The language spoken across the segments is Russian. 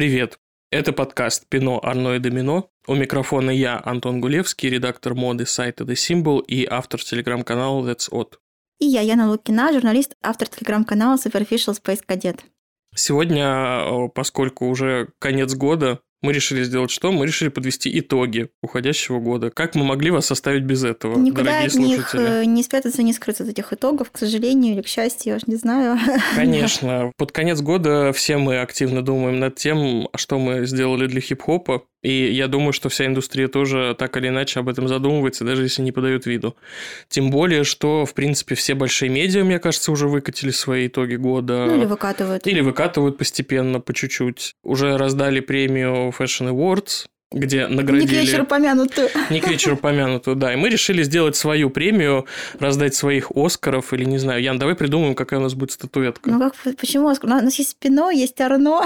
Привет! Это подкаст «Пино, Арно и Домино». У микрофона я, Антон Гулевский, редактор моды сайта The Symbol и автор телеграм-канала That's Odd. И я, Яна Лукина, журналист, автор телеграм-канала Superficial Space Cadet. Сегодня, поскольку уже конец года, мы решили сделать что? Мы решили подвести итоги уходящего года. Как мы могли вас оставить без этого, Никуда дорогие от них слушатели? э, не спрятаться, не скрыться от этих итогов, к сожалению или к счастью, я уж не знаю. Конечно. Под конец года все мы активно думаем над тем, что мы сделали для хип-хопа. И я думаю, что вся индустрия тоже так или иначе об этом задумывается, даже если не подают виду. Тем более, что, в принципе, все большие медиа, мне кажется, уже выкатили свои итоги года. Ну или выкатывают. Или выкатывают постепенно, по чуть-чуть. Уже раздали премию Fashion Awards, где Не наградили... к вечеру помянутую. Не к вечеру помянутую, да. И мы решили сделать свою премию, раздать своих Оскаров, или не знаю. Ян, давай придумаем, какая у нас будет статуэтка. Ну как, почему? У нас есть спино, есть Арно.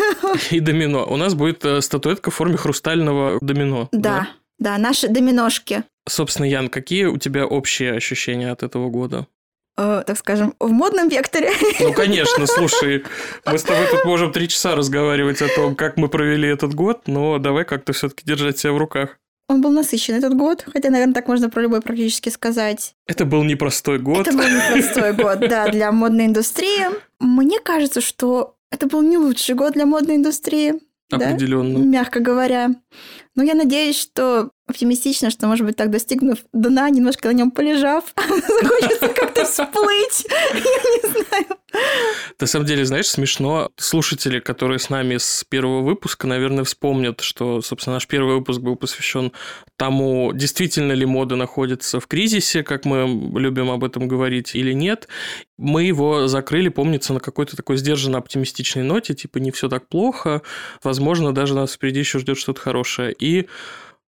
И домино. У нас будет э, статуэтка в форме хрустального домино. Да, да, наши доминошки. Собственно, Ян, какие у тебя общие ощущения от этого года? Э, Так скажем, в модном векторе. Ну, конечно, слушай, мы с тобой тут можем три часа разговаривать о том, как мы провели этот год, но давай как-то все-таки держать себя в руках. Он был насыщен этот год, хотя, наверное, так можно про любой практически сказать. Это был непростой год. Это был непростой год, да, для модной индустрии. Мне кажется, что это был не лучший год для модной индустрии. да, Определенно. мягко говоря. Но я надеюсь, что оптимистично, что, может быть, так достигнув дна, немножко на нем полежав, захочется как-то всплыть. Я не знаю. На самом деле, знаешь, смешно. Слушатели, которые с нами с первого выпуска, наверное, вспомнят, что, собственно, наш первый выпуск был посвящен тому, действительно ли мода находится в кризисе, как мы любим об этом говорить, или нет. Мы его закрыли, помнится, на какой-то такой сдержанно оптимистичной ноте, типа не все так плохо, возможно, даже нас впереди еще ждет что-то хорошее. И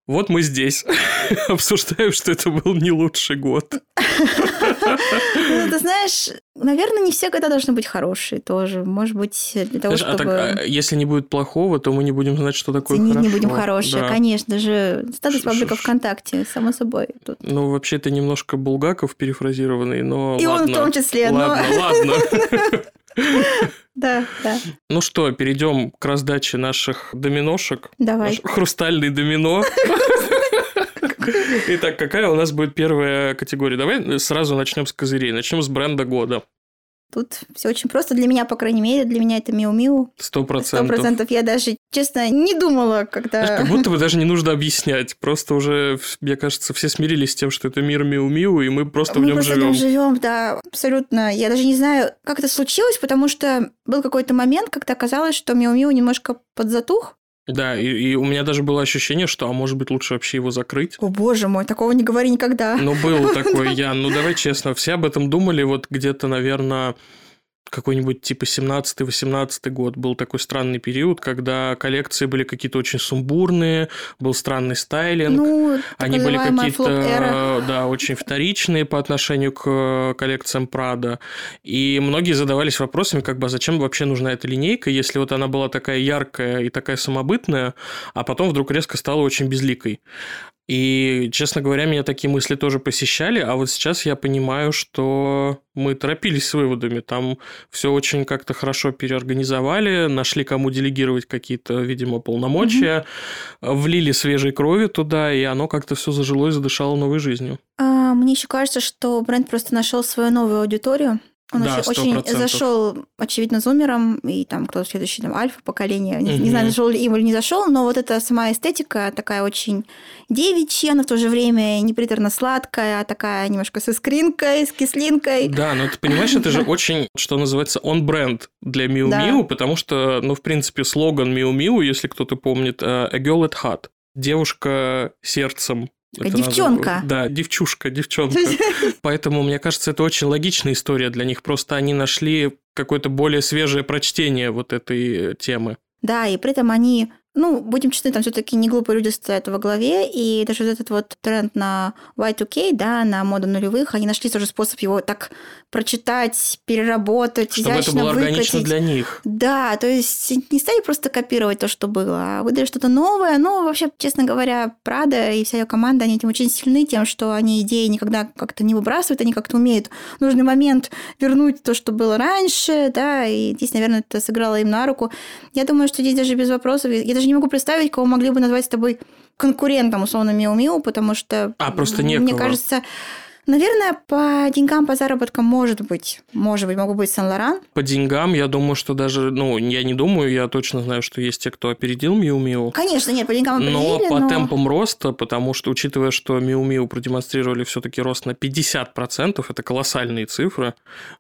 вот мы здесь обсуждаем, что это был не лучший год. Ну, ты знаешь, наверное, не все года должны быть хорошие тоже. Может быть, для того, Знаешь, а так, чтобы а если не будет плохого, то мы не будем знать, что такое ценить хорошо. не будем хорошие. Да. Конечно же, статус паблика ВКонтакте, само собой. Тут. Ну, вообще, это немножко Булгаков перефразированный, но И он ладно. в том числе, но... Ладно, ладно. Да, да, Ну что, перейдем к раздаче наших доминошек. давай. Наш хрустальный домино. Итак, какая у нас будет первая категория? Давай сразу начнем с козырей. Начнем с бренда года. Тут все очень просто для меня, по крайней мере. Для меня это Миу-Миу. Сто Сто процентов. процентов. Я даже, честно, не думала, когда... Знаешь, Как будто бы даже не нужно объяснять. Просто уже, мне кажется, все смирились с тем, что это мир Миу-Миу, и мы просто в Мы нем просто в живем. нем живем, да, абсолютно. Я даже не знаю, как это случилось, потому что был какой-то момент, когда оказалось, что Миу-Миу немножко подзатух. Да, и, и у меня даже было ощущение, что, а может быть, лучше вообще его закрыть. О, боже мой, такого не говори никогда. Ну, был такой, Ян, ну давай честно, все об этом думали, вот где-то, наверное, какой-нибудь типа 17-18 год был такой странный период, когда коллекции были какие-то очень сумбурные, был странный стайлинг. Ну, Они были какие-то, да, очень вторичные по отношению к э, коллекциям Прада. И многие задавались вопросами, как бы, а зачем вообще нужна эта линейка, если вот она была такая яркая и такая самобытная, а потом вдруг резко стала очень безликой. И, честно говоря, меня такие мысли тоже посещали, а вот сейчас я понимаю, что мы торопились с выводами. Там все очень как-то хорошо переорганизовали, нашли, кому делегировать какие-то, видимо, полномочия, влили свежей крови туда, и оно как-то все зажило и задышало новой жизнью. А, мне еще кажется, что бренд просто нашел свою новую аудиторию. Он Да, очень, очень 100%. зашел, очевидно, зумером, и там кто-то следующий, там, альфа поколение. Не, не Мгм. знаю, зашел ли им или не зашел, но вот эта сама эстетика такая очень девичья, но в то же время не приторно сладкая, а такая немножко с искринкой, с кислинкой. Да, но ты понимаешь, это же очень, что называется, он бренд для Да. Miu, потому что, ну, в принципе, слоган Miu Miu, если кто-то помнит, э, a girl at heart. Девушка сердцем. Это надо- девчонка. Да, девчушка, девчонка. Поэтому, мне кажется, это очень логичная история для них. Просто они нашли какое-то более свежее прочтение вот этой темы. Да, и при этом они ну, будем честны, там все-таки не глупые люди стоят во главе, и даже вот этот вот тренд на Y2K, да, на моду нулевых, они нашли тоже способ его так прочитать, переработать, Чтобы это было выкатить. органично для них. Да, то есть не стали просто копировать то, что было, а выдали что-то новое. Ну, вообще, честно говоря, Прада и вся ее команда, они этим очень сильны, тем, что они идеи никогда как-то не выбрасывают, они как-то умеют в нужный момент вернуть то, что было раньше, да, и здесь, наверное, это сыграло им на руку. Я думаю, что здесь даже без вопросов, я даже не могу представить, кого могли бы назвать с тобой конкурентом, условно, Миу-Миу, потому что... А, просто некого. Мне кажется, Наверное, по деньгам, по заработкам, может быть. Может быть, могу быть Сан-Лоран. По деньгам, я думаю, что даже, ну, я не думаю, я точно знаю, что есть те, кто опередил Миу Миу. Конечно, нет, по деньгам Но опередили, по но... темпам роста, потому что, учитывая, что Миу Миу продемонстрировали все-таки рост на 50%, это колоссальные цифры.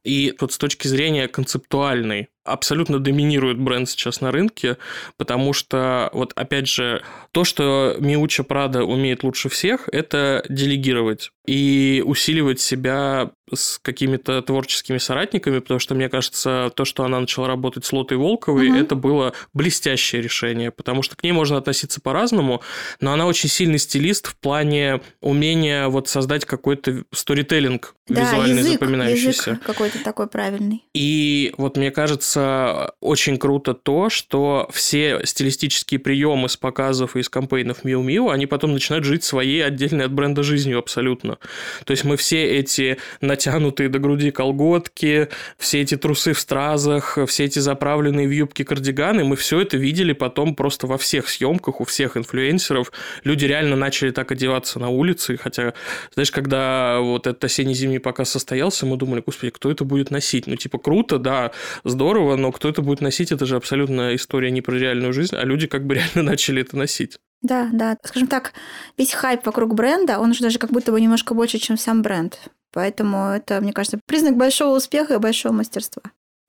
И вот с точки зрения концептуальной, абсолютно доминирует бренд сейчас на рынке, потому что, вот опять же, то, что Миуча Прада умеет лучше всех, это делегировать и усиливать себя с какими-то творческими соратниками, потому что, мне кажется, то, что она начала работать с Лотой Волковой, угу. это было блестящее решение, потому что к ней можно относиться по-разному, но она очень сильный стилист в плане умения вот создать какой-то сторителлинг да, визуальный, язык, запоминающийся. Язык какой-то такой правильный. И вот мне кажется, очень круто то, что все стилистические приемы с показов и из кампейнов Миу Миу, они потом начинают жить своей отдельной от бренда жизнью абсолютно. То есть мы все эти натянутые до груди колготки, все эти трусы в стразах, все эти заправленные в юбки кардиганы, мы все это видели потом просто во всех съемках, у всех инфлюенсеров. Люди реально начали так одеваться на улице, хотя, знаешь, когда вот этот осенне-зимний показ состоялся, мы думали, господи, кто это будет носить? Ну, типа, круто, да, здорово, но кто это будет носить, это же абсолютно история не про реальную жизнь, а люди как бы реально начали это носить. Да, да. Скажем так, весь хайп вокруг бренда, он уже даже как будто бы немножко больше, чем сам бренд. Поэтому это, мне кажется, признак большого успеха и большого мастерства.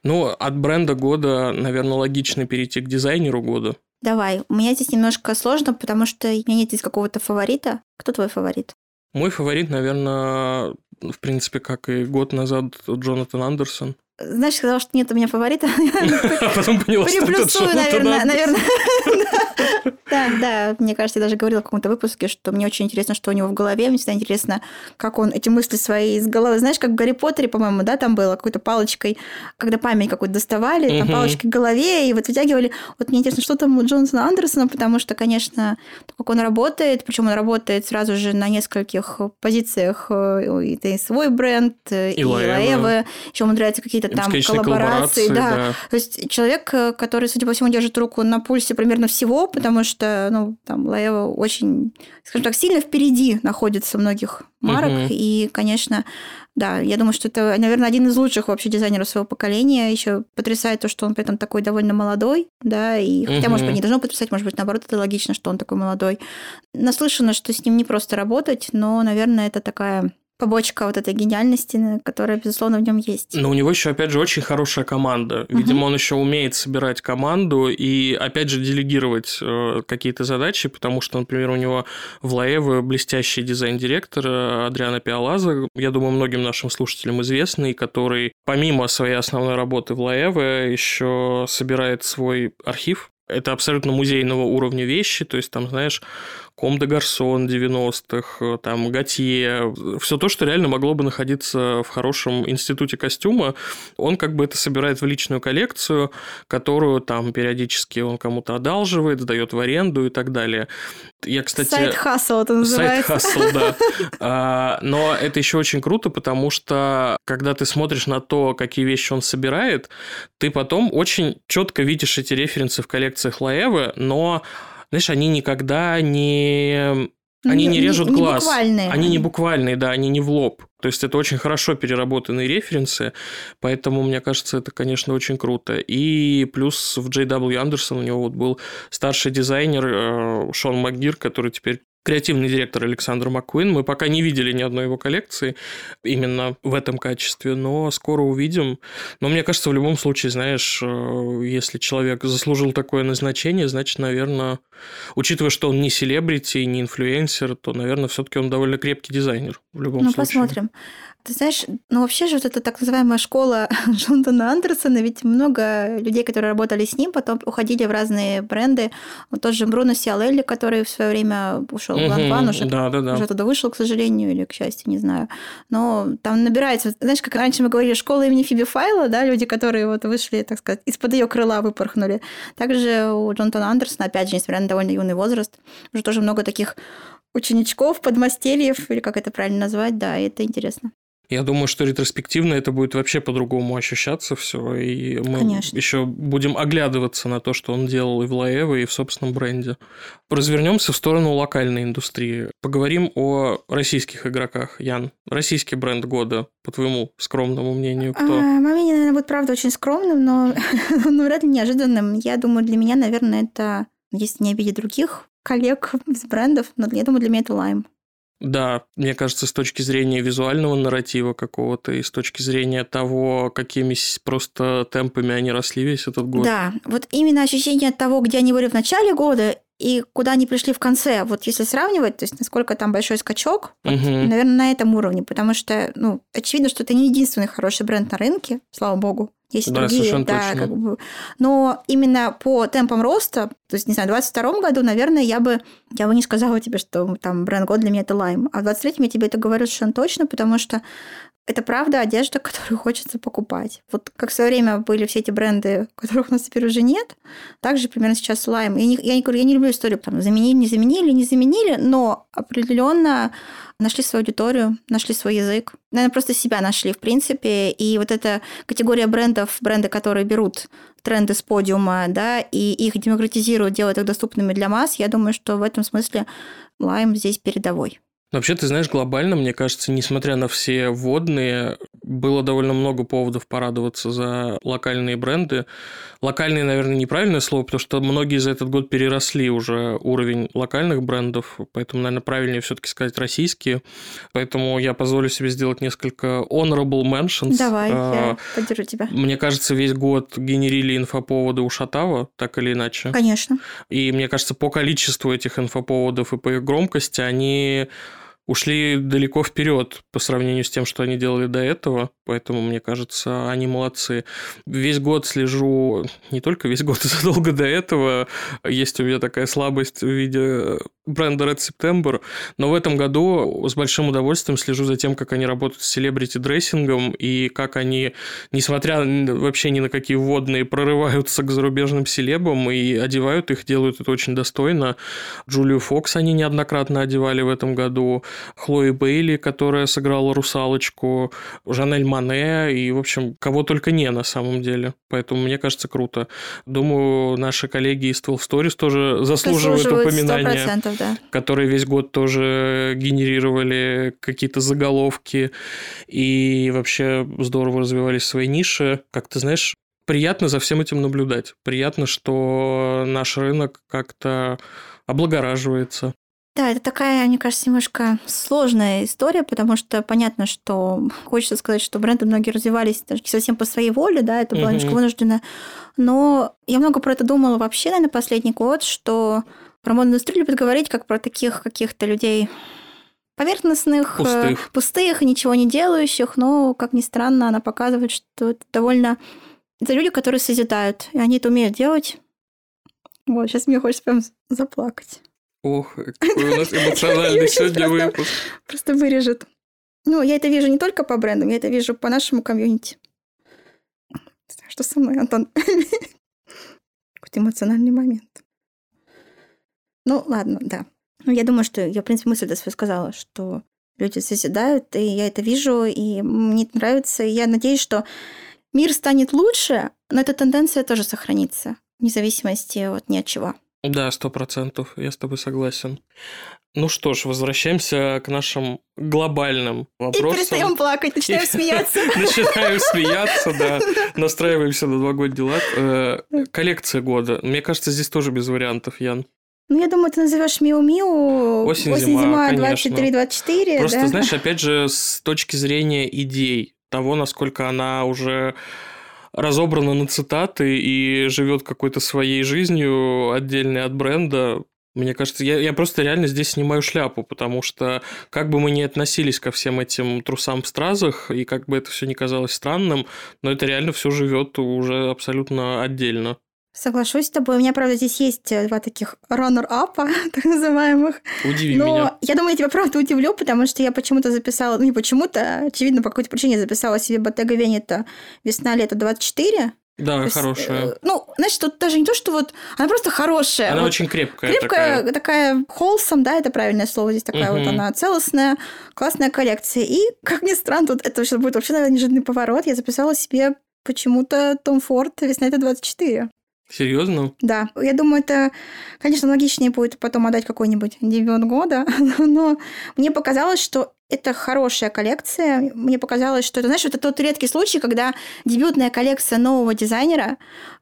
Ну, от бренда года, наверное, логично перейти к дизайнеру года. Давай. У меня здесь немножко сложно, потому что у меня нет здесь какого-то фаворита. Кто твой фаворит? Мой фаворит, наверное, в принципе, как и год назад Джонатан Андерсон. Знаешь, сказала, что нет у меня фаворита. А потом поняла, что Приплюсую, наверное, наверное. Да, да, мне кажется, я даже говорила в каком-то выпуске, что мне очень интересно, что у него в голове, мне всегда интересно, как он эти мысли свои из головы, знаешь, как в Гарри Поттере, по-моему, да, там было какой-то палочкой, когда память какую-то доставали, там палочкой в голове, и вот вытягивали. Вот мне интересно, что там у Джонсона Андерсона, потому что, конечно, как он работает, причем он работает сразу же на нескольких позициях, э, это и свой бренд, э, и, и Лаэвы, еще умудряется какие-то там коллаборации, да. да. То есть человек, э, который, судя по всему, держит руку на пульсе примерно всего, потому что, ну, там, Лаева очень, скажем так, сильно впереди находится многих марок. Угу. И, конечно, да, я думаю, что это, наверное, один из лучших вообще дизайнеров своего поколения. Еще потрясает то, что он при этом такой довольно молодой, да, и хотя, угу. может быть, не должно потрясать, может быть, наоборот, это логично, что он такой молодой. Наслышано, что с ним не просто работать, но, наверное, это такая побочка вот этой гениальности, которая, безусловно, в нем есть. Но у него еще, опять же, очень хорошая команда. Видимо, угу. он еще умеет собирать команду и, опять же, делегировать э, какие-то задачи, потому что, например, у него в Лаэве блестящий дизайн-директор э, Адриана Пиалаза, я думаю, многим нашим слушателям известный, который, помимо своей основной работы в Лаэве, еще собирает свой архив это абсолютно музейного уровня вещи, то есть там, знаешь, Ком де Гарсон 90-х, э, там Готье, все то, что реально могло бы находиться в хорошем институте костюма, он как бы это собирает в личную коллекцию, которую там периодически он кому-то одалживает, сдает в аренду и так далее. Я, кстати... Сайт хасл это называется. Сайт хасл, да. А, но это еще очень круто, потому что когда ты смотришь на то, какие вещи он собирает, ты потом очень четко видишь эти референсы в коллекциях Лаэвы, но знаешь, они никогда не... Они не, не режут не, глаз. Буквальные. Они не буквальные, да, они не в лоб. То есть это очень хорошо переработанные референсы, поэтому, мне кажется, это, конечно, очень круто. И плюс в J.W. Андерсон у него вот был старший дизайнер э, Шон МакГир, который теперь креативный директор Александр Маккуин. Мы пока не видели ни одной его коллекции именно в этом качестве, но скоро увидим. Но мне кажется, в любом случае, знаешь, э, если человек заслужил такое назначение, значит, наверное, учитывая, что он не селебрити, не инфлюенсер, то, наверное, все-таки он довольно крепкий дизайнер в любом ну, случае. Ну, посмотрим. Ты знаешь, ну вообще же вот эта так называемая школа Джонатана Андерсона, ведь много людей, которые работали с ним, потом уходили в разные бренды. Вот тот же Бруно Сиалелли, который в свое время ушел в Ланван, уже, да, да, да. уже туда вышел, к сожалению, или к счастью, не знаю. Но там набирается, знаешь, как раньше мы говорили, школа имени Фиби Файла, да, люди, которые вот вышли, так сказать, из-под ее крыла выпорхнули. Также у Джонатана Андерсона, опять же, несмотря на довольно юный возраст, уже тоже много таких ученичков, подмастерьев, или как это правильно назвать, да, и это интересно. Я думаю, что ретроспективно это будет вообще по-другому ощущаться все, и мы Конечно. еще будем оглядываться на то, что он делал и в Лаэво, и в собственном бренде. Развернемся в сторону локальной индустрии. Поговорим о российских игроках. Ян, российский бренд года, по твоему скромному мнению, кто? А, мнение, наверное, будет правда очень скромным, но, но вряд ли неожиданным. Я думаю, для меня, наверное, это, если не обидеть других коллег из брендов, но я думаю, для меня это Lime. Да, мне кажется, с точки зрения визуального нарратива какого-то и с точки зрения того, какими просто темпами они росли весь этот год. Да, вот именно ощущение того, где они были в начале года и куда они пришли в конце. Вот если сравнивать, то есть насколько там большой скачок, вот, Мгм. наверное, на этом уровне, потому что, ну, очевидно, что это не единственный хороший бренд на рынке, слава богу. Есть Да, другие, да, точно. как бы. Но именно по темпам роста, то есть, не знаю, в 22 году, наверное, я бы, я бы не сказала тебе, что там бренд год для меня это лайм. А в 23-м я тебе это говорю совершенно точно, потому что это правда одежда, которую хочется покупать. Вот как в свое время были все эти бренды, которых у нас теперь уже нет, также примерно сейчас лайм. Я не, я не говорю, я не люблю историю, там, заменили, не заменили, не заменили, но определенно нашли свою аудиторию, нашли свой язык. Наверное, просто себя нашли, в принципе. И вот эта категория брендов, бренды, которые берут тренды с подиума, да, и их демократизируют, делают их доступными для масс, я думаю, что в этом смысле лайм здесь передовой. Вообще, ты знаешь, глобально, мне кажется, несмотря на все водные, было довольно много поводов порадоваться за локальные бренды. Локальные, наверное, неправильное слово, потому что многие за этот год переросли уже уровень локальных брендов, поэтому, наверное, правильнее все-таки сказать российские. Поэтому я позволю себе сделать несколько honorable mentions. Давай, А, я поддержу тебя. Мне кажется, весь год генерили инфоповоды у Шатава, так или иначе. Конечно. И мне кажется, по количеству этих инфоповодов и по их громкости они ушли далеко вперед по сравнению с тем, что они делали до этого. Поэтому, мне кажется, они молодцы. Весь год слежу, не только весь год, задолго до этого есть у меня такая слабость в виде бренда Red September, но в этом году с большим удовольствием слежу за тем, как они работают с селебрити-дрессингом и как они, несмотря вообще ни на какие вводные, прорываются к зарубежным селебам и одевают их, делают это очень достойно. Джулию Фокс они неоднократно одевали в этом году, Хлои Бейли, которая сыграла русалочку, Жанель Мане и, в общем, кого только не на самом деле. Поэтому мне кажется круто. Думаю, наши коллеги из 12 Stories тоже заслуживают, упоминания 100%, да. которые весь год тоже генерировали какие-то заголовки и вообще здорово развивались в своей нише. Как ты знаешь, приятно за всем этим наблюдать. Приятно, что наш рынок как-то облагораживается. Да, это такая, мне кажется, немножко сложная история, потому что понятно, что хочется сказать, что бренды многие развивались даже не совсем по своей воле, да, это было Мгм. немножко вынуждено. Но я много про это думала вообще, наверное, последний год, что про модную индустрию любят говорить как про таких каких-то людей поверхностных, э, Пустых. пустых ничего не делающих, но, как ни странно, она показывает, что это довольно... Это люди, которые созидают, и они это умеют делать. Вот, сейчас мне хочется прям заплакать. Ох, какой у нас эмоциональный сегодня выпуск. просто вырежет. Ну, я это вижу не только по брендам, я это вижу по нашему комьюнити. Что со мной, Антон? Какой-то эмоциональный момент. Ну, ладно, да. Ну, я думаю, что я, в принципе, мысль свою сказала, что люди созидают, и я это вижу, и мне это нравится. И я надеюсь, что мир станет лучше, но эта тенденция тоже сохранится, вне зависимости от ни от чего. Да, сто процентов, я с тобой согласен. Ну что ж, возвращаемся к нашим глобальным И вопросам. перестаем плакать, начинаем смеяться. Начинаем смеяться, да. Настраиваемся на новогодний лад. Э, Коллекция года. Мне кажется, здесь тоже без вариантов, Ян. Ну, я думаю, ты назовешь Миу-Миу Осень-зима, конечно. 23-24, Просто, знаешь, опять же, с точки зрения идей, того, насколько она уже разобрана на цитаты и живет какой-то своей жизнью отдельной от бренда, Мне кажется, я, я просто реально здесь снимаю шляпу, потому что как бы мы ни относились ко всем этим трусам в стразах, и как бы это все не казалось странным, но это реально все живет уже абсолютно отдельно. Соглашусь с тобой. У меня, правда, здесь есть э, два таких runner-апа, так называемых. Удиви Но меня. я думаю, я тебя правда удивлю, потому что я почему-то записала, ну не почему-то, а, очевидно, по какой-то причине записала себе Bottega Veneta весна-лето 24. Да, То есть, хорошая. э, Ну, знаешь, тут даже не то, что вот... Она просто хорошая. Она Вот очень крепкая. Крепкая, такая. такая, wholesome, да, это правильное слово здесь такая вот Мгм. она целостная, классная коллекция. И, как ни странно, тут это сейчас будет вообще, наверное, неожиданный поворот. Я записала себе почему-то Том Форд весна это 24. Серьезно? Да, я думаю, это, конечно, логичнее будет потом отдать какой-нибудь дебют года, но мне показалось, что это хорошая коллекция. Мне показалось, что это, знаешь, это тот редкий случай, когда дебютная коллекция нового дизайнера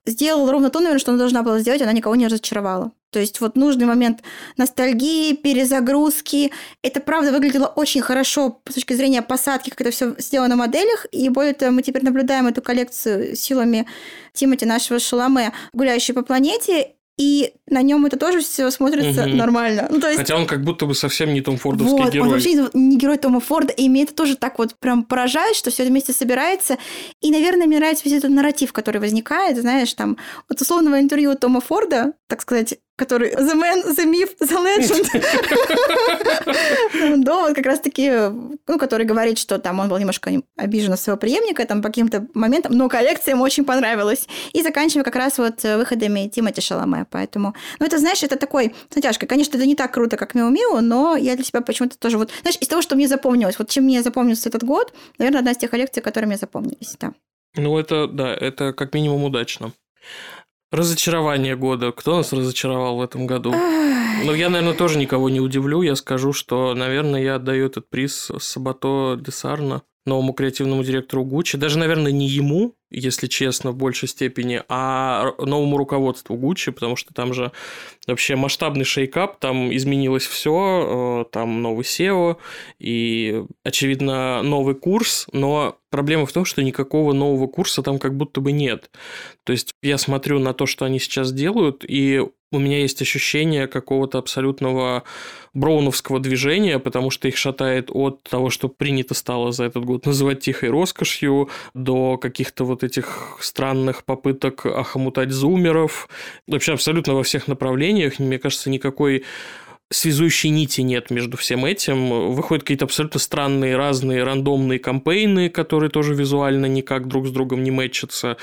сделала ровно то, наверное, что она должна была сделать, она никого не разочаровала. То есть вот нужный момент ностальгии, перезагрузки. Это, правда, выглядело очень хорошо с точки зрения посадки, как это все сделано на моделях. И более того, мы теперь наблюдаем эту коллекцию силами Тимати, нашего Шаломе, гуляющий по планете. И на нем это тоже все смотрится Мгм. нормально. Ну, то есть Хотя он как будто бы совсем не Том Фордовский вот, герой. он вообще не- герой Тома Форда, и меня это тоже так вот прям поражает, что все это вместе собирается. И, наверное, мне нравится весь этот нарратив, который возникает, знаешь, там, вот условного интервью Тома Форда, так сказать, который The Man, The Myth, The Legend. Да, вот как раз-таки, ну, который говорит, что там он был немножко обижен на своего преемника там по каким-то моментам, но коллекция ему очень понравилась. И заканчивая как раз вот выходами Тимати Шаломе. Поэтому, ну, это, знаешь, это такой с натяжкой. Конечно, это не так круто, как Миу Миу, но я для себя почему-то тоже вот... Знаешь, из того, что мне запомнилось, вот чем мне запомнился этот год, наверное, одна из тех коллекций, которые мне запомнились, да. Ну, это, да, это как минимум удачно. Разочарование года. Кто нас разочаровал в этом году? Ну, я, наверное, тоже никого не удивлю. Я скажу, что, наверное, я отдаю этот приз Сабато Десарна, новому креативному директору Гуччи. Даже, наверное, не ему, если честно, в большей степени, а новому руководству Гуччи, потому что там же вообще масштабный шейкап, там изменилось все, там новый SEO и, очевидно, новый курс, но проблема в том, что никакого нового курса там как будто бы нет. То есть я смотрю на то, что они сейчас делают, и у меня есть ощущение какого-то абсолютного броуновского движения, потому что их шатает от того, что принято стало за этот год называть тихой роскошью, до каких-то вот этих странных попыток охомутать зумеров. Вообще абсолютно во всех направлениях, мне кажется, никакой связующей нити нет между всем этим. Выходят какие-то абсолютно странные, разные, рандомные кампейны, которые тоже визуально никак друг с другом не мэчатся.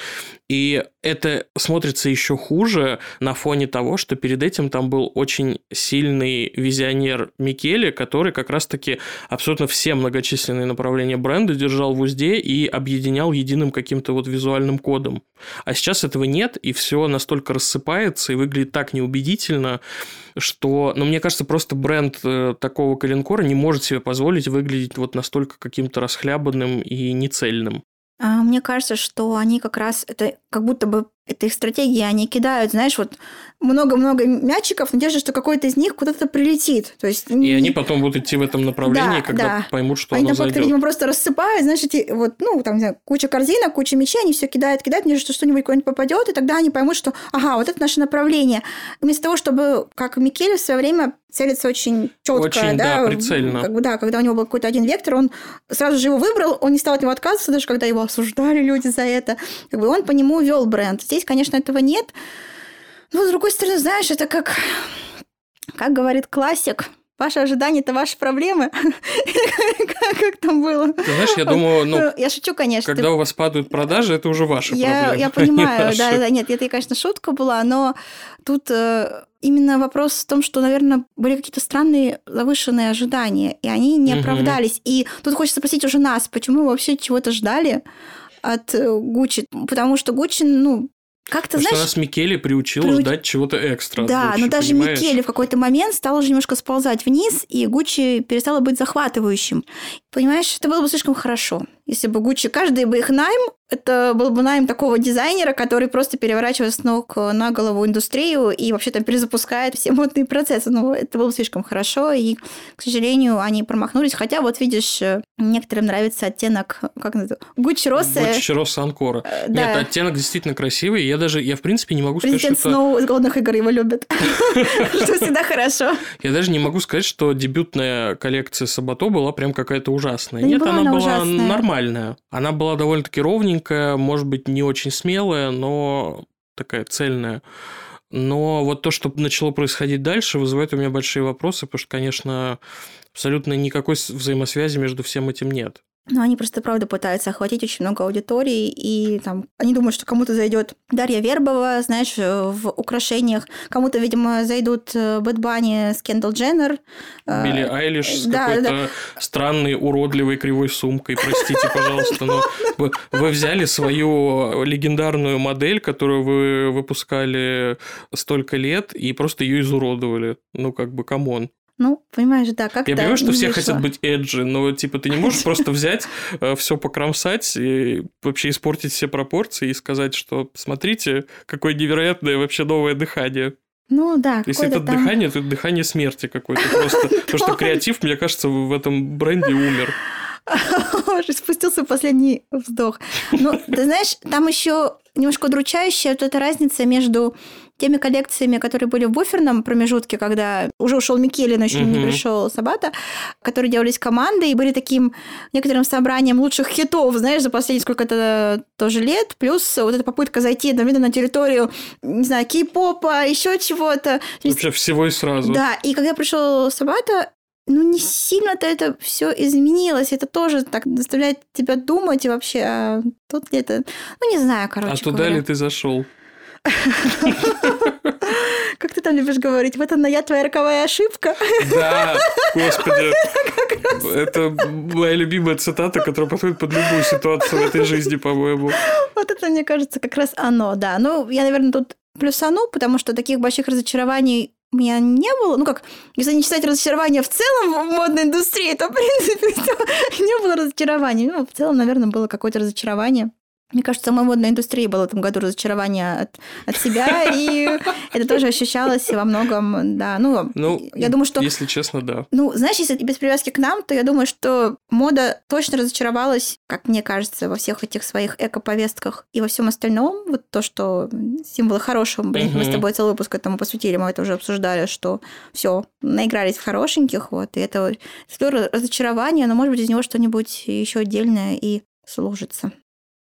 И это смотрится еще хуже на фоне того, что перед этим там был очень сильный визионер Микеле, который как раз-таки абсолютно все многочисленные направления бренда держал в узде и объединял единым каким-то вот визуальным кодом. А сейчас этого нет, и все настолько рассыпается и выглядит так неубедительно, что, ну, мне кажется, просто бренд э, такого коленкора не может себе позволить выглядеть вот настолько каким-то расхлябанным и нецельным. А, Мне кажется, что они как раз это как будто бы это их стратегия, они кидают, знаешь, вот много-много мячиков, в надежде, что какой-то из них куда-то прилетит. То есть И они потом будут идти в этом направлении, Да, когда да. поймут, что Они оно там зайдет. видимо, просто рассыпают, знаешь, эти вот, ну, там, не знаю, куча корзинок, куча мячей, они все кидают, кидают, мне что что-нибудь куда-нибудь попадет, и тогда они поймут, что, ага, вот это наше направление. Вместо того, чтобы, как Микеле в свое время целится очень четко, Очень, да, прицельно. Как бы, да, когда у него был какой-то один вектор, он сразу же его выбрал, он не стал от него отказываться, даже когда его осуждали люди за это. Как бы он по нему вел бренд. Здесь, конечно, этого нет. Но, с другой стороны, знаешь, это как, как говорит классик, Ваши ожидания – это ваши проблемы. Как как там было? Ты знаешь, я думаю, ну, Я шучу, конечно. когда у вас падают продажи, это уже ваши Я, проблемы. я а понимаю, да, да, нет, это, конечно, шутка была, но тут э, именно вопрос в том, что, наверное, были какие-то странные завышенные ожидания, и они не оправдались. И тут хочется спросить уже нас, почему мы вообще чего-то ждали от э, Гуччи? Потому что Гуччи, ну, Потому что знаешь... нас Микеле приучил приуч- ждать чего-то экстра. Да, Гуччи, но даже понимаешь? Микеле в какой-то момент стал уже немножко сползать вниз, и Гуччи перестала быть захватывающим. Понимаешь, это было бы слишком хорошо. Если бы Гуччи, каждый бы их найм, это был бы найм такого дизайнера, который просто переворачивает с ног на голову индустрию и вообще там перезапускает все модные процессы. Но это было слишком хорошо, и, к сожалению, они промахнулись. Хотя, вот видишь, некоторым нравится оттенок, как называется, Гуччи Росса. Гуччи Росса Анкора. Э, Нет, да. оттенок действительно красивый. Я даже, я в принципе не могу сказать, что Президент это... Сноу из «Голодных игр» его любит. Что всегда хорошо. Я даже не могу сказать, что дебютная коллекция Сабато была прям какая-то ужасная. Нет, она была ужасная. Нормальная. Она была довольно-таки ровненькая, может быть, не очень смелая, но такая цельная. Но вот то, что начало происходить дальше, вызывает у меня большие вопросы, потому что, конечно, абсолютно никакой взаимосвязи между всем этим нет. Но они просто, правда, пытаются охватить очень много аудитории, и там они думают, что кому-то зайдет Дарья Вербова, знаешь, в украшениях, кому-то, видимо, зайдут э, Бэт Банни с Кендалл Дженнер. э, Билли Айлиш с да, какой-то странной, уродливой, кривой сумкой, простите, пожалуйста, но вы взяли свою легендарную модель, которую вы выпускали столько лет, и просто ее изуродовали. Ну, как бы, come on. Ну, понимаешь, да, как Я понимаю, что все хотят быть edgy, но, типа, ты не можешь просто взять, все покромсать и вообще испортить все пропорции и сказать, что смотрите, какое невероятное вообще новое дыхание. Ну да, Если это там... дыхание, то это дыхание смерти какое-то просто. Потому что креатив, мне кажется, в этом бренде умер. Уже спустился последний вздох. Ну, ты знаешь, там еще немножко удручающая вот эта разница между теми коллекциями, которые были в буферном промежутке, когда уже ушел Микеле, но еще не Мгм. пришел Сабата, которые делались командой и были таким некоторым собранием лучших хитов, знаешь, за последние сколько-то тоже лет, плюс вот эта попытка зайти одновременно на территорию, не знаю, кей-попа, еще чего-то. То есть Вообще всего и сразу. да, и когда пришел Сабата, ну, не сильно-то это все изменилось. Это тоже так заставляет тебя думать и вообще, а тут ли это... Ну, не знаю, короче А туда говоря. ли ты зашел? Как ты там любишь говорить? Вот она, я твоя роковая ошибка. Да, господи. Это моя любимая цитата, которая подходит под любую ситуацию в этой жизни, по-моему. Вот это, мне кажется, как раз оно, да. Ну, я, наверное, тут плюсану, потому что таких больших разочарований у меня не было. Ну как, если не считать разочарования в целом в модной индустрии, то, в принципе, не было разочарований. Ну, в целом, наверное, было какое-то разочарование. Мне кажется, в самой модной индустрии было в этом году разочарование от, от себя, и это тоже ощущалось во многом, да. Ну, Ну, я думаю, что Если честно, да. ну, знаешь, если без привязки к нам, то я думаю, что мода точно разочаровалась, как мне кажется, во всех этих своих эко-повестках и во всем остальном. Вот то, что символы хорошего, блин, мы с тобой целый выпуск этому посвятили, мы это уже обсуждали, что все наигрались в хорошеньких, вот, и это разочарование, но, может быть, из него что-нибудь еще отдельное и сложится.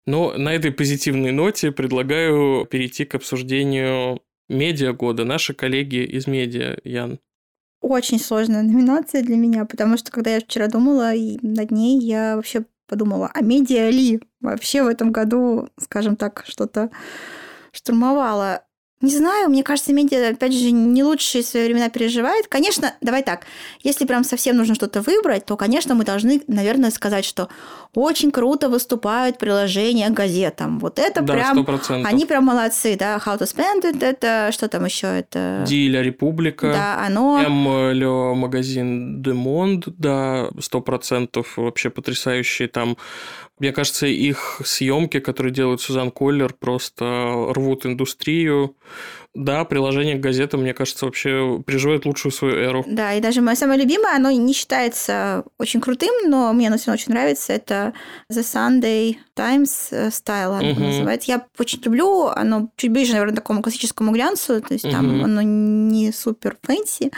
Но на этой позитивной ноте предлагаю перейти к обсуждению медиа года. Наши коллеги из медиа, Ян. Очень сложная номинация для меня, потому что когда я вчера думала над ней, я вообще подумала, а медиа ли вообще в этом году, скажем так, что-то штурмовала? Не знаю, мне кажется, медиа, опять же, не лучшие свои времена переживает. Конечно, давай так, если прям совсем нужно что-то выбрать, то, конечно, мы должны, наверное, сказать, что очень круто выступают приложения к газетам. Вот это да, прям... сто процентов. Они прям молодцы, да. How to spend it, это что там еще? Это... Диля Република. Да, оно... М. Магазин Де Монд, да, сто процентов вообще потрясающие там. Мне кажется, их съемки, которые делает Сузан Коллер, просто рвут индустрию. Да, приложение к газетам, мне кажется, вообще переживает лучшую свою эру. Да, и даже мое самое любимое, оно не считается очень крутым, но мне оно все очень нравится. Это The Sunday Times э, Style оно Мгм. называется. Я очень люблю, оно чуть ближе, наверное, к такому классическому глянцу, то есть там Мгм. оно не супер fancy,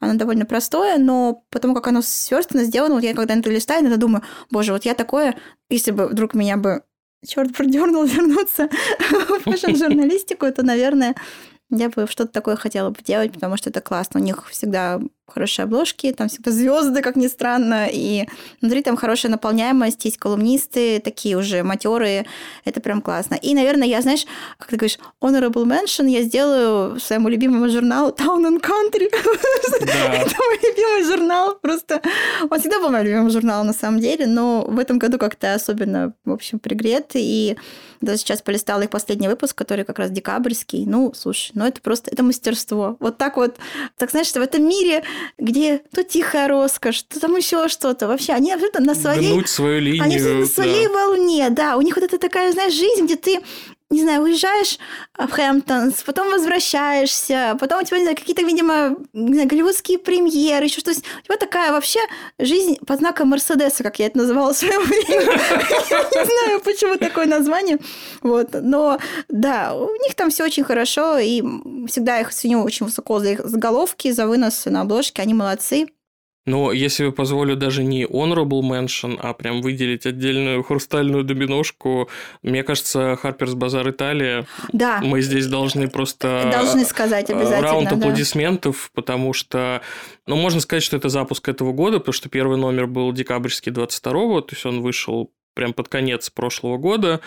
оно довольно простое, но потому как оно сверстано, сделано, вот я когда это листаю, иногда думаю, боже, вот я такое, если бы вдруг меня бы черт продернул вернуться в фэшн-журналистику, то, наверное, я бы что-то такое хотела бы делать, потому что это классно. У них всегда хорошие обложки, там всегда звезды, как ни странно, и внутри там хорошая наполняемость, есть колумнисты, такие уже матерые, это прям классно. И, наверное, я, знаешь, как ты говоришь, honorable mention я сделаю своему любимому журналу Town and Country. Да. Это мой любимый журнал, просто он всегда был моим любимым журналом на самом деле, но в этом году как-то особенно, в общем, пригрет, и даже сейчас полистала их последний выпуск, который как раз декабрьский. Ну, слушай, ну это просто, это мастерство. Вот так вот, так знаешь, что в этом мире где тут тихая роскошь, то там еще что-то. Вообще, они абсолютно на своей... Гнуть свою линию. Они на своей да. волне, да. У них вот это такая, знаешь, жизнь, где ты не знаю, уезжаешь в Хэмптонс, потом возвращаешься, потом у тебя, не знаю, какие-то, видимо, не знаю, голливудские премьеры, еще что-то. У тебя такая вообще жизнь под знаком Мерседеса, как я это называла в свое время. Не знаю, почему такое название. Вот. Но да, у них там все очень хорошо, и всегда их ценю очень высоко за их заголовки, за выносы на обложке. Они молодцы. Но если я позволю даже не honorable mention, а прям выделить отдельную хрустальную доминошку, мне кажется, Harper's Bazaar Италия, да. мы здесь должны просто... Должны сказать э, обязательно, Раунд да. аплодисментов, потому что, ну, можно сказать, что это запуск этого года, потому что первый номер был декабрьский 22-го, то есть он вышел прям под конец прошлого года,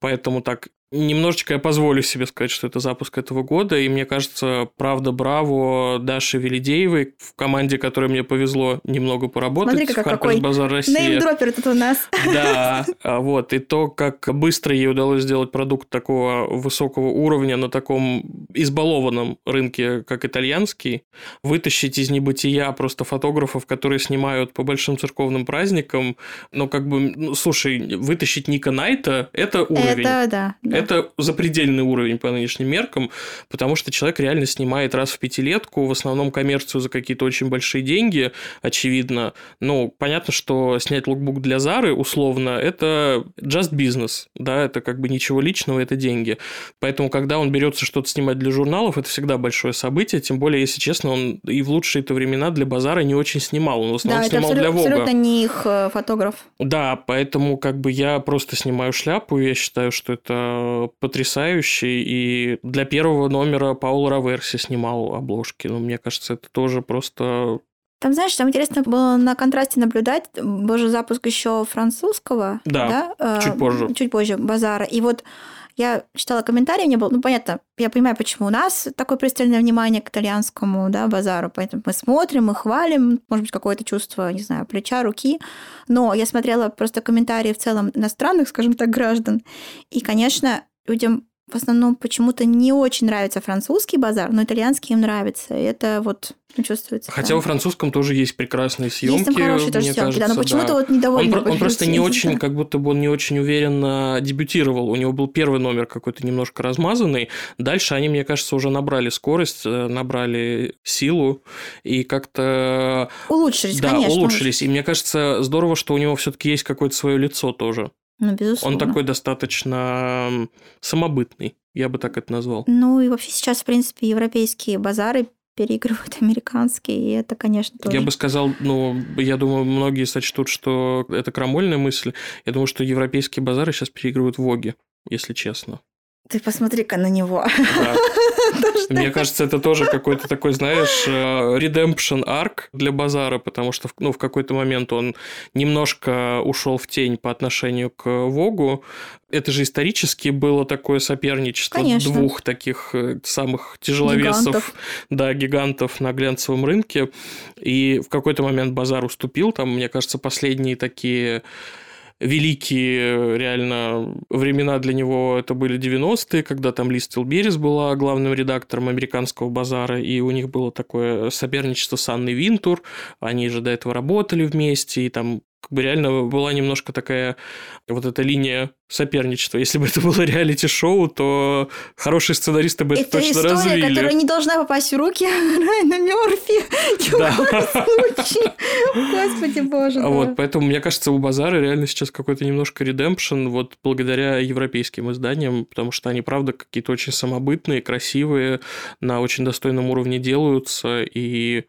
поэтому так Немножечко я позволю себе сказать, что это запуск этого года, и мне кажется, правда, браво Даше Велидеевой в команде, которой мне повезло немного поработать Смотри, как в какой Базар России. Неймдропер тут у нас. Да, а вот, и то, как быстро ей удалось сделать продукт такого высокого уровня на таком избалованном рынке, как итальянский, вытащить из небытия просто фотографов, которые снимают по большим церковным праздникам, ну, как бы, ну, слушай, вытащить Ника Найта – это уровень. Это, да. Это запредельный уровень по нынешним меркам, потому что человек реально снимает раз в пятилетку, в основном коммерцию за какие-то очень большие деньги, очевидно. Ну, понятно, что снять лукбук для Зары, условно, это just business, да, это как бы ничего личного, это деньги. Поэтому, когда он берется что-то снимать для журналов, это всегда большое событие, тем более, если честно, он и в лучшие-то времена для базара не очень снимал, он в основном да, снимал это для Вога. абсолютно не их э, фотограф. Да, поэтому как бы я просто снимаю шляпу, я считаю, что это потрясающий. И для первого номера Паул Раверси снимал обложки. Но мне кажется, это тоже просто там, знаешь, там интересно было на контрасте наблюдать. Был же запуск еще французского. Да, да? чуть позже. Чуть позже, базара. И вот я читала комментарии, мне было, ну, понятно, я понимаю, почему у нас такое пристальное внимание к итальянскому, да, базару, поэтому мы смотрим, мы хвалим, может быть, какое-то чувство, не знаю, плеча, руки, но я смотрела просто комментарии в целом иностранных, скажем так, граждан, и, конечно, людям в основном почему-то не очень нравится французский базар, но итальянский им нравится. И это вот чувствуется. Хотя во французском тоже есть прекрасные съемки. Есть там хорошие тоже съемки, кажется, да, но почему-то да. вот недовольны. Он, он просто не очень, да. как будто бы он не очень уверенно дебютировал. У него был первый номер какой-то немножко размазанный. Дальше они, мне кажется, уже набрали скорость, э, набрали силу и как-то... Улучшились, да, конечно. улучшились. И мне кажется, здорово, что у него все-таки есть какое-то свое лицо тоже. Ну, безусловно. Он такой достаточно самобытный, я бы так это назвал. Ну и вообще сейчас, в принципе, европейские базары переигрывают американские, и это, конечно, тоже... Я бы сказал, ну, я думаю, многие сочтут, что это крамольная мысль. Я думаю, что европейские базары сейчас переигрывают Воги, если честно. Ты посмотри-ка на него. Да. Мне кажется, это тоже какой-то такой, знаешь, э, redemption arc для базара, потому что ну, в какой-то момент он немножко ушел в тень по отношению к Вогу. Это же исторически было такое соперничество Конечно. двух таких э, самых тяжеловесов, гигантов. да, гигантов на глянцевом рынке. И в какой-то момент базар уступил. Там, мне кажется, последние такие великие реально времена для него это были 90-е, когда там Лиз Тилберис была главным редактором американского базара, и у них было такое соперничество с Анной Винтур, они же до этого работали вместе, и там как бы реально была немножко такая вот эта линия соперничества. Если бы это было реалити-шоу, то хорошие сценаристы бы это, это точно история, развили. которая не должна попасть в руки Райана Мерфи. Да. Господи боже. А вот, поэтому, мне кажется, у Базара реально сейчас какой-то немножко редемпшн вот благодаря европейским изданиям, потому что они, правда, какие-то очень самобытные, красивые, на очень достойном уровне делаются. И,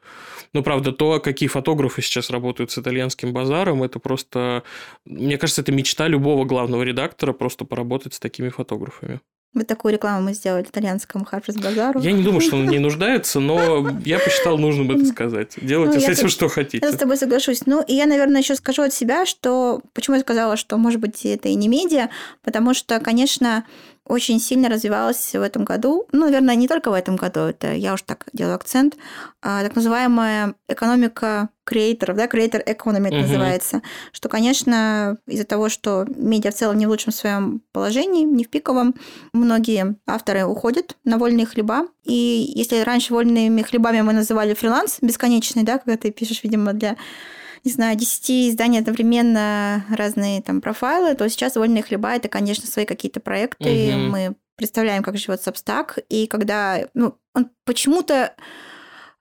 ну, правда, то, какие фотографы сейчас работают с итальянским базаром, это просто... Мне кажется, это мечта любого главного редактора просто поработать с такими фотографами. Вот такую рекламу мы сделали итальянскому Харфрис Базару. Я не думаю, что он в ней нуждается, но я посчитал нужным это сказать. Делайте ну, с этим, что хотите. Я с тобой соглашусь. Ну, и я, наверное, еще скажу от себя, что... Почему я сказала, что, может быть, это и не медиа, потому что, конечно, очень сильно развивалась в этом году. Ну, наверное, не только в этом году, это я уж так делаю акцент. А, так называемая экономика креаторов, да, креатор economy это угу. называется, что, конечно, из-за того, что медиа в целом не в лучшем своем положении, не в пиковом, многие авторы уходят на вольные хлеба. И если раньше вольными хлебами мы называли фриланс бесконечный, да, когда ты пишешь, видимо, для не знаю, 10 изданий одновременно разные там профайлы, то сейчас «Вольные хлеба» — это, конечно, свои какие-то проекты. Угу. Мы представляем, как живет Substack, и когда ну, он почему-то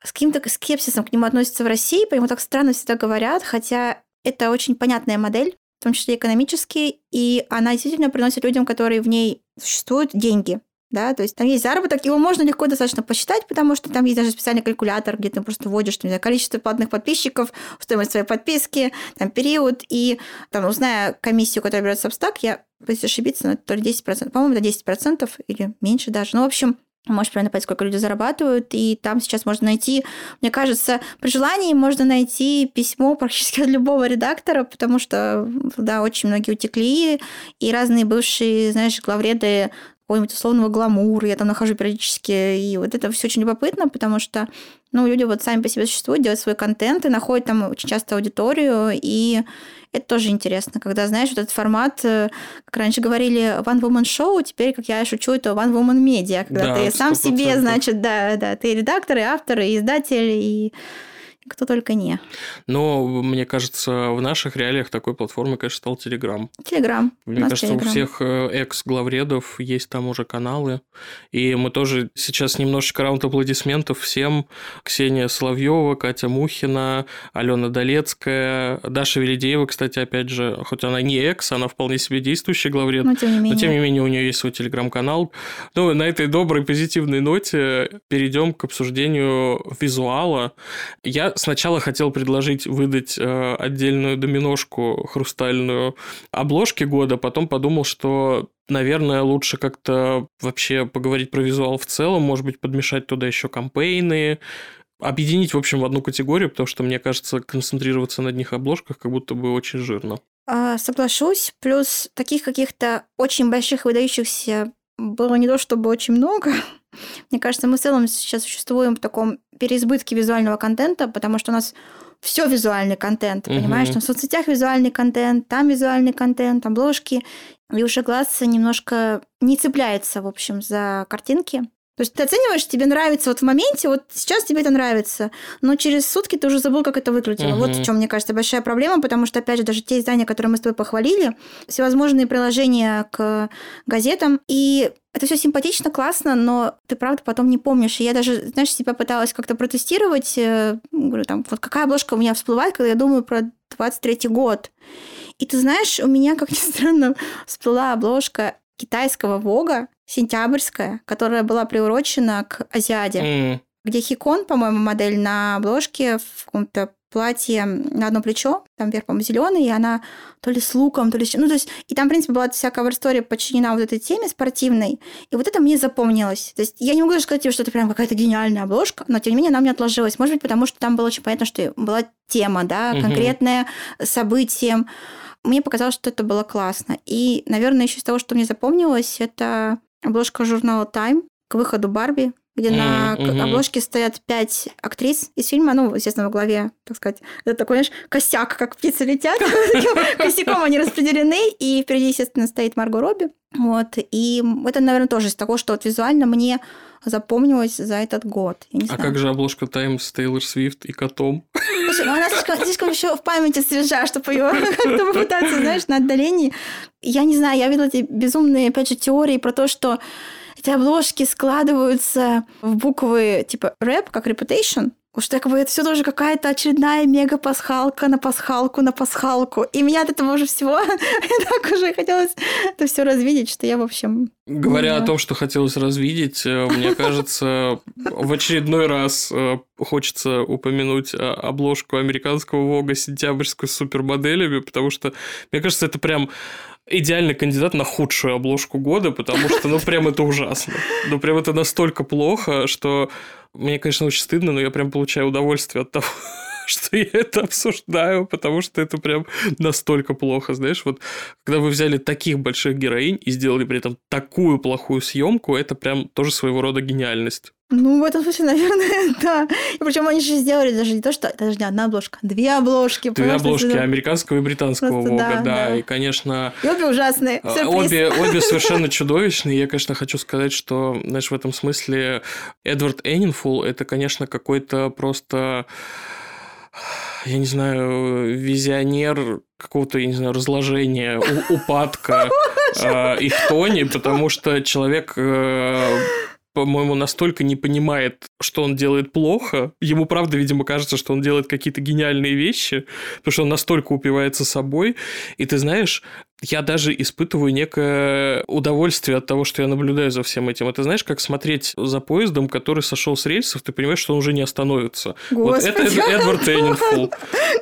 с каким-то скепсисом к нему относится в России, по нему так странно всегда говорят, хотя это очень понятная модель, в том числе экономически, и она действительно приносит людям, которые в ней существуют, деньги да, то есть там есть заработок, его можно легко достаточно посчитать, потому что там есть даже специальный калькулятор, где ты просто вводишь знаю, количество платных подписчиков, стоимость своей подписки, там период, и там, узная комиссию, которая берет Substack, я боюсь ошибиться, но то ли 10%, по-моему, это 10% или меньше даже, ну, в общем, можешь примерно понять, сколько люди зарабатывают, и там сейчас можно найти, мне кажется, при желании можно найти письмо практически от любого редактора, потому что, да, очень многие утекли, и разные бывшие, знаешь, главреды какого-нибудь условного гламура, я там нахожу периодически, и вот это все очень любопытно, потому что, ну, люди вот сами по себе существуют, делают свой контент и находят там очень часто аудиторию, и это тоже интересно, когда, знаешь, вот этот формат, э, как раньше говорили, One Woman Show, теперь, как я шучу, это One Woman Media, когда да, ты сам 100%. себе, значит, да, да, ты редактор, и автор, и издатель, и кто только не. Но, мне кажется, в наших реалиях такой платформой, конечно, стал Телеграм. Телеграм. Мне кажется, Telegram. у всех э, экс-главредов есть там уже каналы. И мы тоже сейчас немножечко раунд аплодисментов всем. Ксения Соловьева, Катя Мухина, Алена Долецкая, Даша Велидеева, кстати, опять же, хоть она не экс, она вполне себе действующий главред. Но тем не менее, но, тем не менее у нее есть свой телеграм-канал. Ну, на этой доброй, позитивной ноте перейдем к обсуждению визуала. Я сначала хотел предложить выдать э, отдельную доминошку хрустальную обложки года, потом подумал, что наверное, лучше как-то вообще поговорить про визуал в целом, может быть, подмешать туда еще кампейны, объединить, в общем, в одну категорию, потому что, мне кажется, концентрироваться на одних обложках как будто бы очень жирно. А, соглашусь. Плюс таких каких-то очень больших выдающихся было не то чтобы очень много. Мне кажется, мы в целом сейчас существуем в таком переизбытке визуального контента, потому что у нас все визуальный контент, угу. понимаешь? Там в соцсетях визуальный контент, там визуальный контент, обложки. И уже глаз немножко не цепляется, в общем, за картинки. То есть ты оцениваешь, тебе нравится вот в моменте, вот сейчас тебе это нравится, но через сутки ты уже забыл, как это выглядело. Угу. Вот в чем, мне кажется, большая проблема, потому что, опять же, даже те издания, которые мы с тобой похвалили, всевозможные приложения к газетам, и это все симпатично, классно, но ты правда потом не помнишь. И я даже, знаешь, себя пыталась как-то протестировать. Э, говорю, там, вот какая обложка у меня всплывает, когда я думаю про 23 год. И ты знаешь, у меня, как ни странно, всплыла обложка китайского Вога, сентябрьская, которая была приурочена к Азиаде, mm. где Хикон, по-моему, модель на обложке в каком-то платье на одно плечо, там вверх, по-моему, зеленый, и она то ли с луком, то ли... Ну, то есть, и там, в принципе, была вся кавер-история подчинена вот этой теме спортивной, и вот это мне запомнилось. То есть, я не могу даже сказать, что это прям какая-то гениальная обложка, но, тем не менее, она мне отложилась. Может быть, потому что там было очень понятно, что была тема, да, конкретное событие. Мне показалось, что это было классно. И, наверное, еще из того, что мне запомнилось, это обложка журнала Time к выходу Барби, где mm-hmm. на mm-hmm. обложке стоят пять актрис из фильма, ну, естественно, во главе, так сказать, это такой, знаешь, косяк, как птицы летят, косяком они распределены, и впереди, естественно, стоит Марго Робби, вот, и это, наверное, тоже из того, что вот визуально мне запомнилось за этот год. а как же обложка Time с Тейлор Свифт и котом? Слушай, ну она слишком, слишком еще в памяти свежа, чтобы ее как-то попытаться, знаешь, на отдалении. Я не знаю, я видела эти безумные, опять же, теории про то, что эти обложки складываются в буквы типа рэп, как reputation, Уж так бы это все тоже какая-то очередная мега-пасхалка на пасхалку на пасхалку. И меня от этого уже всего так уже хотелось это все развидеть, что я, в общем... Говоря о том, что хотелось развидеть, э, мне кажется, в очередной раз э, хочется упомянуть э, обложку американского Вога сентябрьскую с супермоделями, потому что, мне кажется, это прям идеальный кандидат на худшую обложку года, потому что, ну, прям это ужасно. Ну, прям это настолько плохо, что мне, конечно, очень стыдно, но я прям получаю удовольствие от того, что я это обсуждаю, потому что это прям настолько плохо, знаешь, вот когда вы взяли таких больших героинь и сделали при этом такую плохую съемку, это прям тоже своего рода гениальность. Ну, в этом смысле, наверное, да. И причем они же сделали даже не то, что даже не одна обложка, две обложки. Две обложки это... американского и британского Просто, Вога, да, да. И, конечно... И обе ужасные. А, Сюрприз. Обе, обе совершенно чудовищные. Я, конечно, хочу сказать, что, знаешь, в этом смысле Эдвард Эннинфул это, конечно, какой-то просто я не знаю, визионер какого-то, я не знаю, разложения, упадка э, их тони, потому что человек э, по-моему, настолько не понимает, что он делает плохо. Ему, правда, видимо, кажется, что он делает какие-то гениальные вещи, потому что он настолько упивается собой. И ты знаешь, я даже испытываю некое удовольствие от того, что я наблюдаю за всем этим. Это знаешь, как смотреть за поездом, который сошел с рельсов, ты понимаешь, что он уже не остановится. Господи, вот это Эдвард Эннинфул.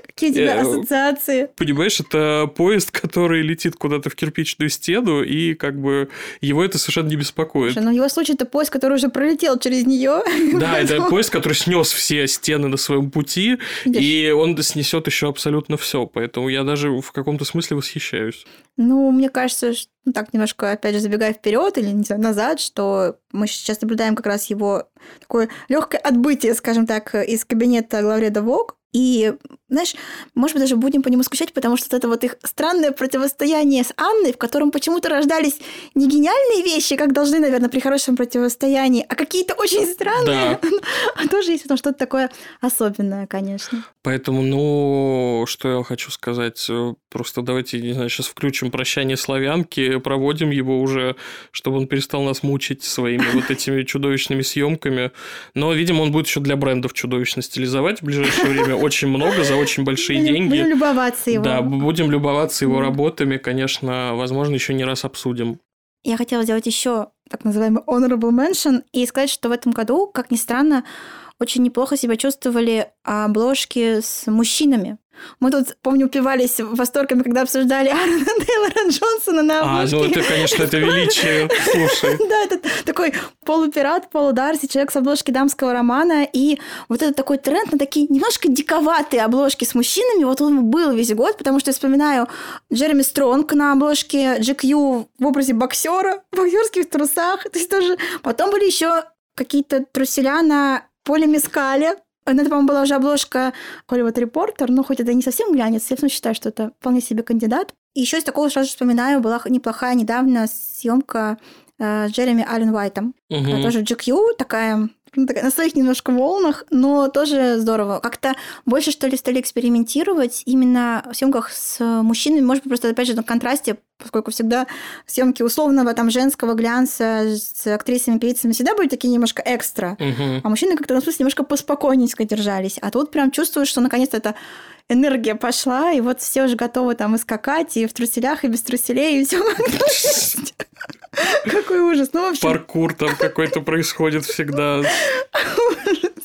Какие у тебя э, ассоциации? Понимаешь, это поезд, который летит куда-то в кирпичную стену, и как бы его это совершенно не беспокоит. Слушай, ну в его случае это поезд, который уже пролетел через нее. Да, это поезд, который снес все стены на своем пути, и он снесет еще абсолютно все. Поэтому я даже в каком-то смысле восхищаюсь. Ну, мне кажется, что, ну, так немножко, опять же, забегая вперед или не знаю, назад, что мы сейчас наблюдаем как раз его такое легкое отбытие, скажем так, из кабинета главреда ВОК, и, знаешь, может быть, даже будем по нему скучать, потому что это вот их странное противостояние с Анной, в котором почему-то рождались не гениальные вещи, как должны, наверное, при хорошем противостоянии, а какие-то очень странные. Да. А тоже есть этом что-то такое особенное, конечно. Поэтому, ну, что я хочу сказать, просто давайте, не знаю, сейчас включим «Прощание славянки», проводим его уже, чтобы он перестал нас мучить своими вот этими чудовищными съемками. Но, видимо, он будет еще для брендов чудовищно стилизовать в ближайшее время очень много за очень большие деньги. Будем любоваться его. Да, будем любоваться его работами, конечно, возможно, еще не раз обсудим. Я хотела сделать еще так называемый honorable mention и сказать, что в этом году, как ни странно, очень неплохо себя чувствовали обложки с мужчинами. Мы тут, помню, упивались восторгами, когда обсуждали Аарона Тейлора Джонсона на обложке. А, ну это, конечно, это величие, слушай. Да, это такой полупират, полударси, человек с обложки дамского романа. И вот этот такой тренд на такие немножко диковатые обложки с мужчинами, вот он был весь год, потому что я вспоминаю Джереми Стронг на обложке GQ в образе боксера, в боксерских трусах. То есть тоже... Потом были еще какие-то труселя на поле Мискале, ну, это, по-моему, была уже обложка Hollywood Reporter, но хоть это не совсем глянец, я все считаю, что это вполне себе кандидат. И еще из такого сразу вспоминаю, была неплохая недавно съемка э, с Джереми Аллен Уайтом. Угу. Тоже GQ, такая ну, на своих немножко волнах, но тоже здорово. Как-то больше, что ли, стали экспериментировать именно в съемках с мужчинами. Может быть, просто, опять же, на контрасте, поскольку всегда съемки условного там женского глянца с актрисами, певицами всегда были такие немножко экстра. Угу. А мужчины как-то, на смысле, немножко поспокойненько держались. А тут прям чувствуешь, что наконец-то это энергия пошла, и вот все уже готовы там и скакать, и в труселях, и без труселей, и все. Какой ужас. Ну, в общем... Паркур там какой-то происходит всегда.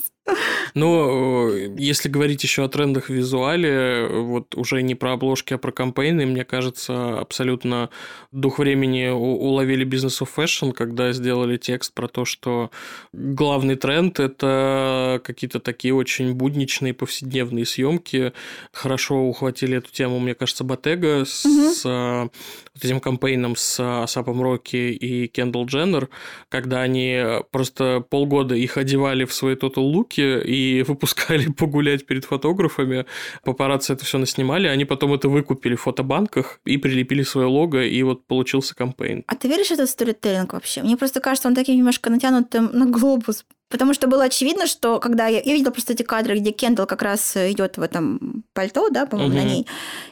Но э, если говорить еще о трендах в визуале, вот уже не про обложки, а про кампейны, мне кажется, абсолютно дух времени уловили бизнес of fashion, когда сделали текст про то, что главный тренд – это какие-то такие очень будничные повседневные съемки. Хорошо ухватили эту тему, мне кажется, Ботега с, угу. с вот этим кампейном с Асапом Рокки и Кендалл Дженнер, когда они просто полгода их одевали в свои тотал луки и выпускали погулять перед фотографами. Папарацци это все наснимали, они потом это выкупили в фотобанках и прилепили свое лого, и вот получился кампейн. А ты веришь в этот сторителлинг вообще? Мне просто кажется, он таким немножко натянутым на глобус. Потому что было очевидно, что когда я, я видела просто эти кадры, где Кендалл как раз идет в этом пальто, да, по-моему, угу. на ней,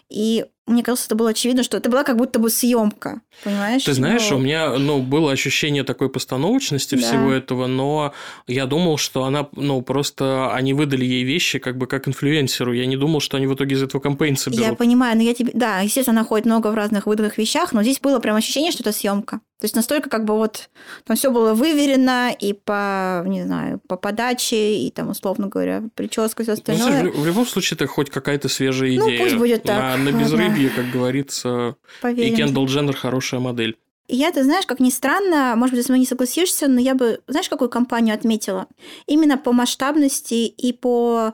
и мне кажется, это было очевидно, что это была как будто бы съемка, понимаешь? Ты знаешь, но... у меня ну, было ощущение такой постановочности да. всего этого, но я думал, что она, ну, просто они выдали ей вещи как бы как инфлюенсеру. Я не думал, что они в итоге из этого кампейн соберут. Я понимаю, но я тебе... Да, естественно, она ходит много в разных выданных вещах, но здесь было прям ощущение, что это съемка. То есть настолько как бы вот там все было выверено и по, не знаю, по подаче, и там, условно говоря, прическа, все ну, остальное. Ну, в любом случае, это хоть какая-то свежая идея. Ну, пусть будет так. На, на безрыбье, как говорится. Поверим. И Кендалл Дженнер хорошая модель. И я, ты знаешь, как ни странно, может быть, ты со мной не согласишься, но я бы, знаешь, какую компанию отметила? Именно по масштабности и по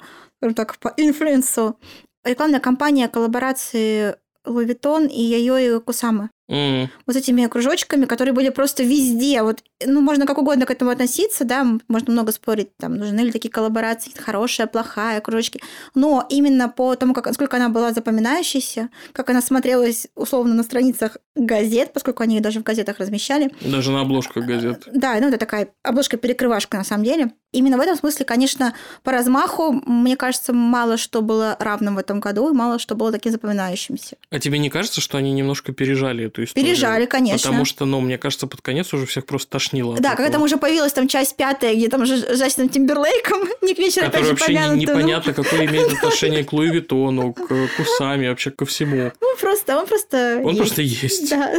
так, по инфлюенсу. Рекламная кампания коллаборации Louis Vuitton и Йойо Кусамы. М. Вот этими кружочками, которые были просто везде. Вот, ну, можно как угодно к этому относиться, да, можно много спорить, там, нужны ли такие коллаборации, хорошая, плохая, кружочки. Но именно по тому, как, насколько она была запоминающейся, как она смотрелась, условно, на страницах газет, поскольку они ее даже в газетах размещали. Даже на обложках газет. Да, ну это такая обложка-перекрывашка на самом деле. Именно в этом смысле, конечно, по размаху, мне кажется, мало что было равным в этом году, и мало что было таким запоминающимся. А тебе не кажется, что они немножко пережали эту историю? Пережали, конечно. Потому что, ну, мне кажется, под конец уже всех просто тошнило. Да, когда там уже появилась там часть пятая, где там уже с Джастином Тимберлейком, Ник Вечер опять же вообще не- помянут. ну, непонятно, какое имеет отношение к Луи Виттону, к Кусами, вообще ко всему. Ну, просто, он просто Он есть. просто есть. Да.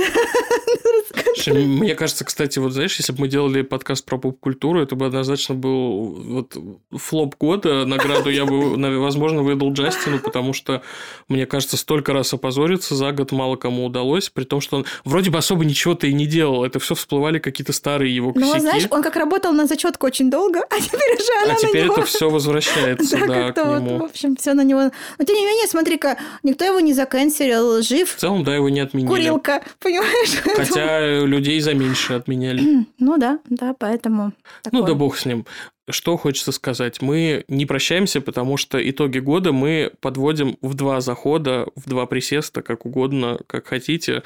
Мне кажется, кстати, вот знаешь, если бы мы делали подкаст про поп-культуру, это бы однозначно был вот флоп года. Награду я бы, возможно, выдал Джастину, потому что, мне кажется, столько раз опозориться за год мало кому удалось, при том, что он вроде бы особо ничего-то и не делал. Это все всплывали какие-то старые его Ну, косяки. знаешь, он как работал на зачетку очень долго, а теперь уже она а на теперь него... это все возвращается, Да, да, как-то к вот, нему. в общем, все на него... Но тем не менее, смотри-ка, никто его не заканцелил, жив, В целом, да, его не отменили. курилка, понимаешь? Хотя людей за меньше отменяли. Ну да, да, поэтому... Ну такое. да бог с ним. Что хочется сказать? Мы не прощаемся, потому что итоги года мы подводим в два захода, в два присеста, как угодно, как хотите.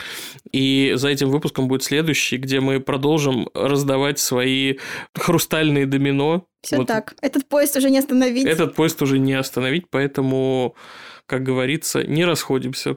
И за этим выпуском будет следующий, где мы продолжим раздавать свои хрустальные домино. Все Вот так. Этот поезд уже не остановить. Этот поезд уже не остановить, поэтому, как говорится, не расходимся.